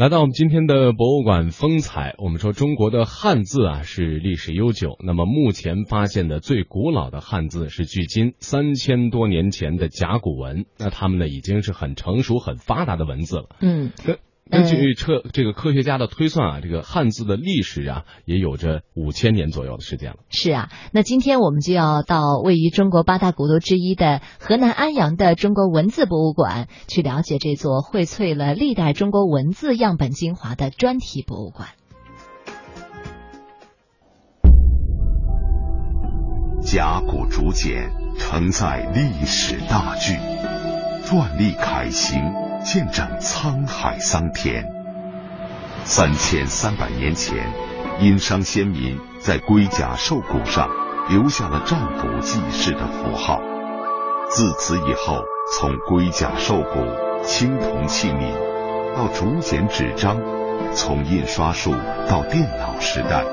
来到我们今天的博物馆风采，我们说中国的汉字啊是历史悠久，那么目前发现的最古老的汉字是距今三千多年前的甲骨文，那它们呢已经是很成熟、很发达的文字了。嗯。根据科这个科学家的推算啊，这个汉字的历史啊，也有着五千年左右的时间了。是啊，那今天我们就要到位于中国八大古都之一的河南安阳的中国文字博物馆，去了解这座荟萃了历代中国文字样本精华的专题博物馆。甲骨竹简承载历史大剧，篆隶楷行。见证沧海桑田。三千三百年前，殷商先民在龟甲兽骨上留下了占卜记事的符号。自此以后，从龟甲兽骨、青铜器皿到竹简纸张，从印刷术到电脑时代，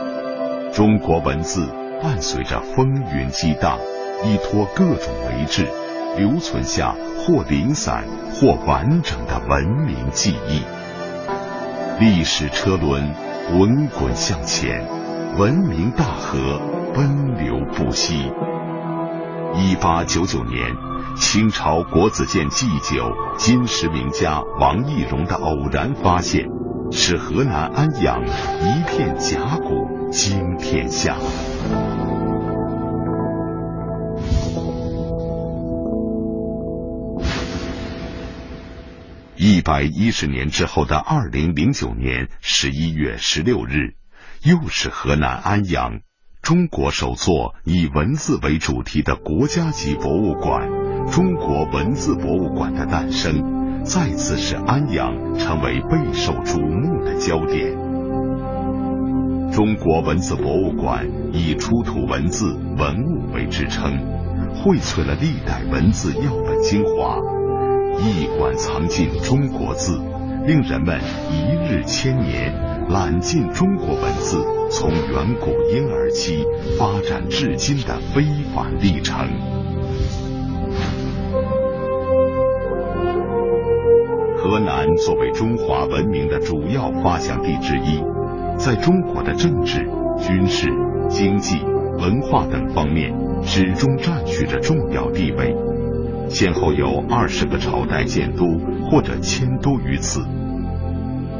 中国文字伴随着风云激荡，依托各种媒质。留存下或零散或完整的文明记忆，历史车轮滚滚向前，文明大河奔流不息。一八九九年，清朝国子监祭酒金石名家王懿荣的偶然发现，使河南安阳一片甲骨惊天下。一百一十年之后的二零零九年十一月十六日，又是河南安阳中国首座以文字为主题的国家级博物馆——中国文字博物馆的诞生，再次使安阳成为备受瞩目的焦点。中国文字博物馆以出土文字文物为支撑，荟萃了历代文字样本精华。一馆藏尽中国字，令人们一日千年，览尽中国文字从远古婴儿期发展至今的非凡历程。河南作为中华文明的主要发祥地之一，在中国的政治、军事、经济、文化等方面，始终占据着重要地位。先后有二十个朝代建都或者迁都于此。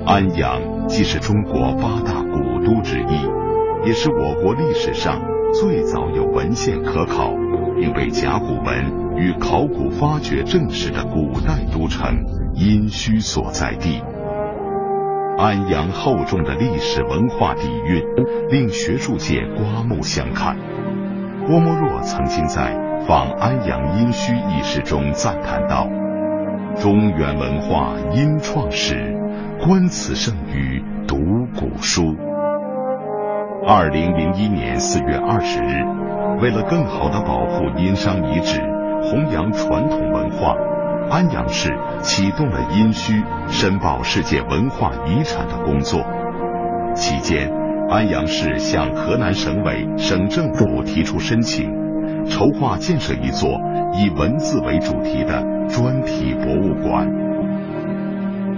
安阳既是中国八大古都之一，也是我国历史上最早有文献可考，并被甲骨文与考古发掘证实的古代都城殷墟所在地。安阳厚重的历史文化底蕴，令学术界刮目相看。郭沫若曾经在。访安阳殷墟一事中赞叹道：“中原文化殷创始，观此胜于读古书。”二零零一年四月二十日，为了更好的保护殷商遗址，弘扬传统文化，安阳市启动了殷墟申报世界文化遗产的工作。期间，安阳市向河南省委、省政府提出申请。筹划建设一座以文字为主题的专题博物馆。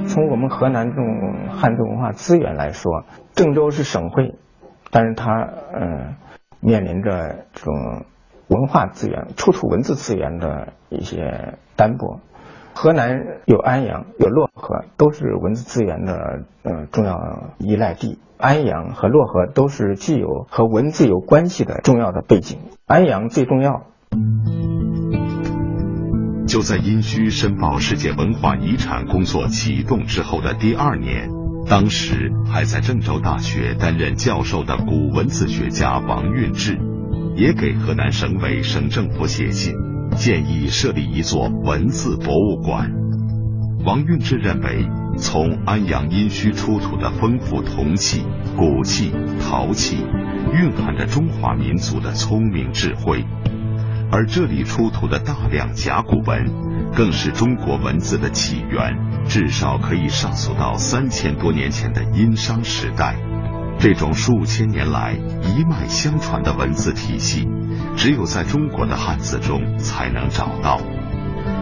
从我们河南这种汉字文化资源来说，郑州是省会，但是它嗯面临着这种文化资源、出土文字资源的一些单薄。河南有安阳，有漯河，都是文字资源的呃重要依赖地。安阳和漯河都是具有和文字有关系的重要的背景。安阳最重要。就在殷墟申报世界文化遗产工作启动之后的第二年，当时还在郑州大学担任教授的古文字学家王运志，也给河南省委省政府写信，建议设立一座文字博物馆。王运志认为。从安阳殷墟出土的丰富铜器、骨器、陶器，蕴含着中华民族的聪明智慧；而这里出土的大量甲骨文，更是中国文字的起源，至少可以上溯到三千多年前的殷商时代。这种数千年来一脉相传的文字体系，只有在中国的汉字中才能找到。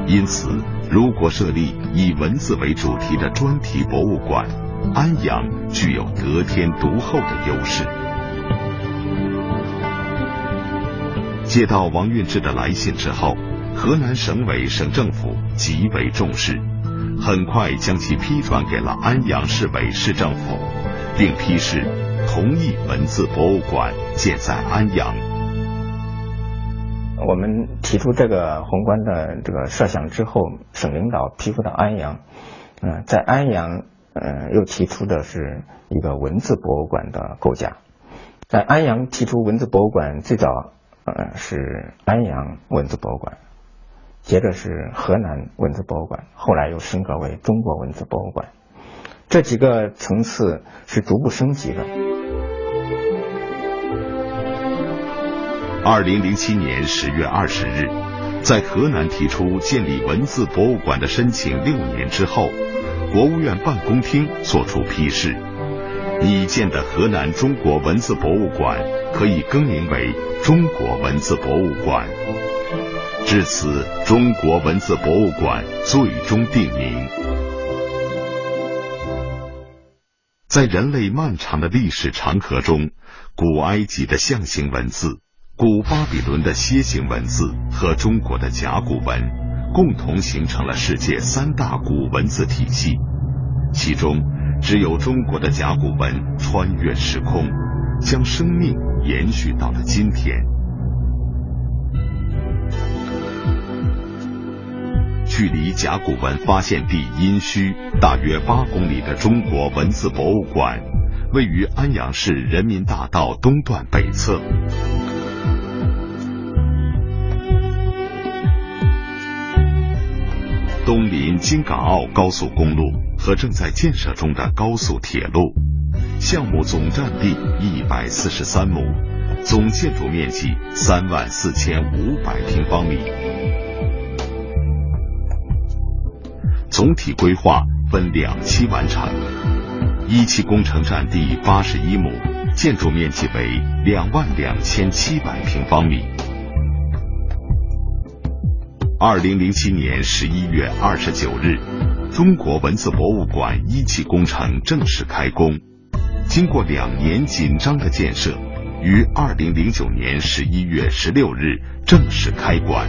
因此。如果设立以文字为主题的专题博物馆，安阳具有得天独厚的优势。接到王运之的来信之后，河南省委省政府极为重视，很快将其批转给了安阳市委市政府，并批示同意文字博物馆建在安阳。我们提出这个宏观的这个设想之后，省领导批复到安阳，嗯，在安阳，嗯，又提出的是一个文字博物馆的构架，在安阳提出文字博物馆，最早。呃，是安阳文字博物馆，接着是河南文字博物馆，后来又升格为中国文字博物馆。这几个层次是逐步升级的。二零零七年十月二十日，在河南提出建立文字博物馆的申请六年之后，国务院办公厅作出批示，拟建的河南中国文字博物馆可以更名为。中国文字博物馆，至此，中国文字博物馆最终定名。在人类漫长的历史长河中，古埃及的象形文字、古巴比伦的楔形文字和中国的甲骨文，共同形成了世界三大古文字体系。其中，只有中国的甲骨文穿越时空，将生命。延续到了今天。距离甲骨文发现地殷墟大约八公里的中国文字博物馆，位于安阳市人民大道东段北侧，东临京港澳高速公路和正在建设中的高速铁路。项目总占地一百四十三亩，总建筑面积三万四千五百平方米。总体规划分两期完成，一期工程占地八十一亩，建筑面积为两万两千七百平方米。二零零七年十一月二十九日，中国文字博物馆一期工程正式开工。经过两年紧张的建设，于二零零九年十一月十六日正式开馆。